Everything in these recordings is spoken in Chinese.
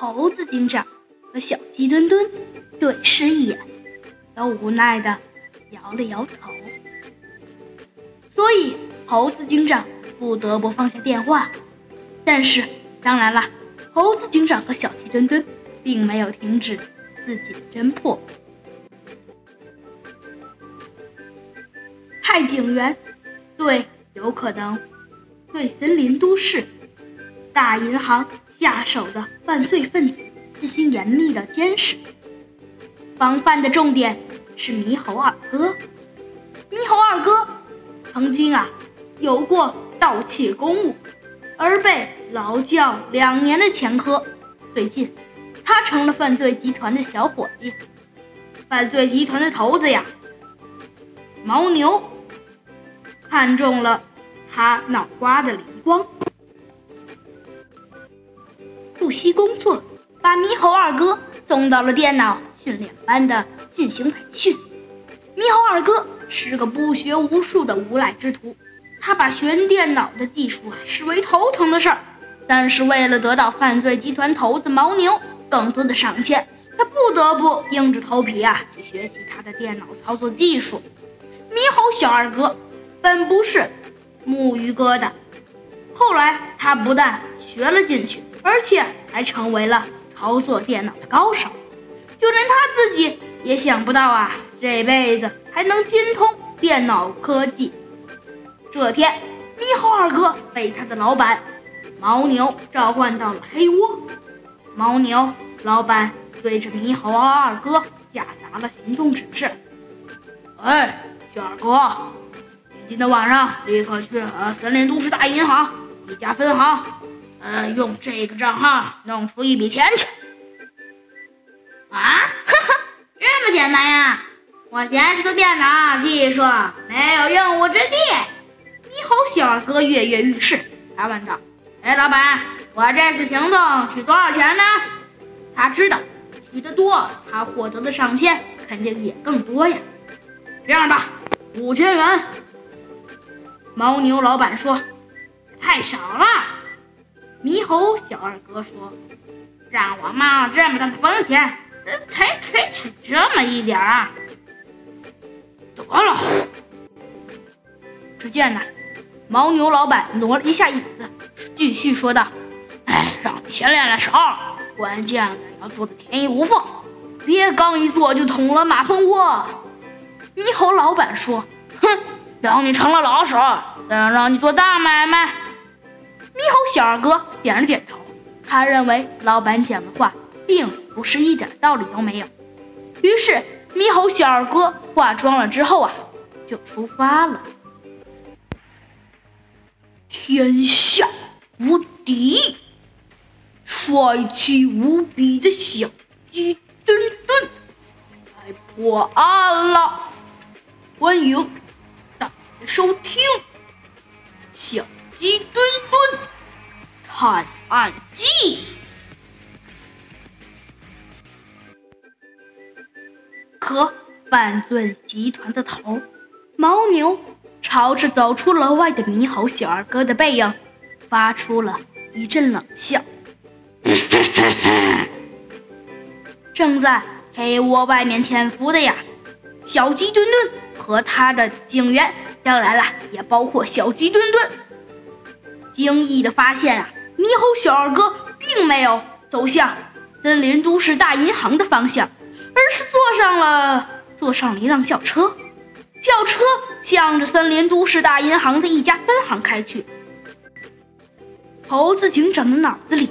猴子警长和小鸡墩墩对视一眼，都无奈的摇了摇头。所以猴子警长不得不放下电话。但是，当然了，猴子警长和小鸡墩墩并没有停止自己的侦破。派警员对有可能对森林都市大银行下手的犯罪分子进行严密的监视，防范的重点是猕猴二哥。猕猴二哥曾经啊有过盗窃公物，而被劳教两年的前科。最近，他成了犯罪集团的小伙计。犯罪集团的头子呀，牦牛。看中了他脑瓜的灵光，不惜工作，把猕猴二哥送到了电脑训练班的进行培训。猕猴二哥是个不学无术的无赖之徒，他把学电脑的技术啊视为头疼的事儿，但是为了得到犯罪集团头子牦牛更多的赏钱，他不得不硬着头皮啊去学习他的电脑操作技术。猕猴小二哥。本不是木鱼哥的，后来他不但学了进去，而且还成为了操作电脑的高手。就连他自己也想不到啊，这辈子还能精通电脑科技。这天，猕猴二哥被他的老板牦牛召唤到了黑窝。牦牛老板对着猕猴二哥下达了行动指示：“哎，小二哥。”今天晚上立刻去呃森林都市大银行一家分行，呃用这个账号弄出一笔钱去。啊，哈哈，这么简单呀？我娴熟的电脑技术没有用武之地。猕猴小二哥跃跃欲试，他问道：“哎，老板，我这次行动取多少钱呢？”他知道取得多，他获得的赏钱肯定也更多呀。这样吧，五千元。牦牛老板说：“太少了。”猕猴小二哥说：“让我冒这么大的风险，才才取这么一点啊！”得了。只见呢，牦牛老板挪了一下椅子，继续说道：“哎，让你先练练手，关键要做的天衣无缝，别刚一做就捅了马蜂窝。”猕猴老板说：“哼。”等你成了老手，再让你做大买卖。猕猴小二哥点了点头，他认为老板讲的话并不是一点道理都没有。于是，猕猴小二哥化妆了之后啊，就出发了。天下无敌，帅气无比的小鸡墩墩来破案了，欢迎大家。收听《小鸡墩探案记》。可犯罪集团的头牦牛朝着走出楼外的猕猴小二哥的背影，发出了一阵冷笑。正在黑窝外面潜伏的呀，小鸡墩墩和他的警员。当然了，也包括小鸡墩墩。惊异的发现啊，猕猴小二哥并没有走向森林都市大银行的方向，而是坐上了坐上了一辆轿车。轿车向着森林都市大银行的一家分行开去。猴子警长的脑子里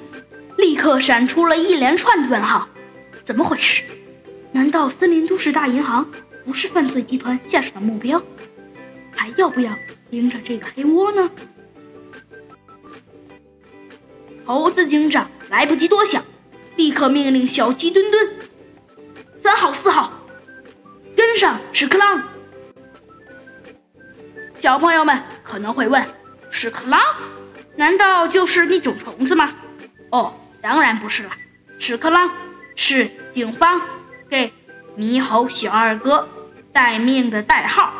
立刻闪出了一连串的问号：怎么回事？难道森林都市大银行不是犯罪集团下手的目标？还要不要盯着这个黑窝呢？猴子警长来不及多想，立刻命令小鸡墩墩：“三号、四号，跟上屎壳郎。”小朋友们可能会问：“屎壳郎难道就是那种虫子吗？”哦，当然不是了，屎壳郎是警方给猕猴小二哥待命的代号。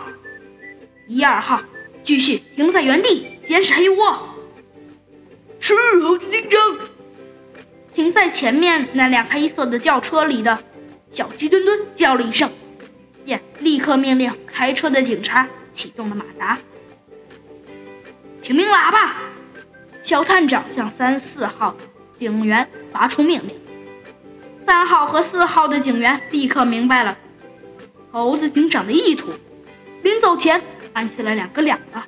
一二号，继续停在原地监视黑窝。是猴子警长。停在前面那辆黑色的轿车里的小鸡墩墩叫了一声，便立刻命令开车的警察启动了马达。请鸣喇叭！小探长向三四号警员发出命令。三号和四号的警员立刻明白了猴子警长的意图，临走前按下了两个两个。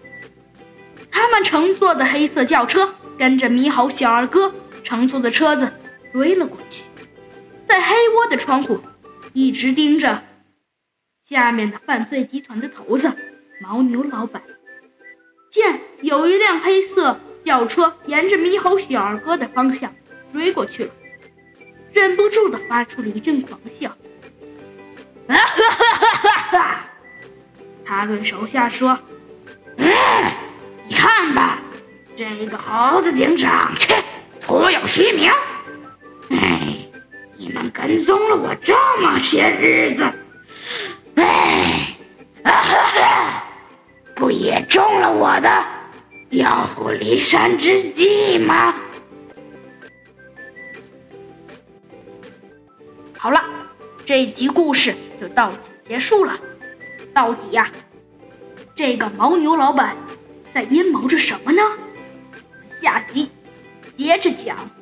他们乘坐的黑色轿车跟着猕猴小二哥乘坐的车子追了过去，在黑窝的窗户一直盯着下面的犯罪集团的头子牦牛老板。见有一辆黑色轿车沿着猕猴小二哥的方向追过去了，忍不住的发出了一阵狂笑。哈哈哈哈哈！他对手下说：“这个猴子警长，切，徒有虚名。哎，你们跟踪了我这么些日子，哎，哈哈。”不也中了我的调虎离山之计吗？好了，这集故事就到此结束了。到底呀，这个牦牛老板在阴谋着什么呢？下集接着讲。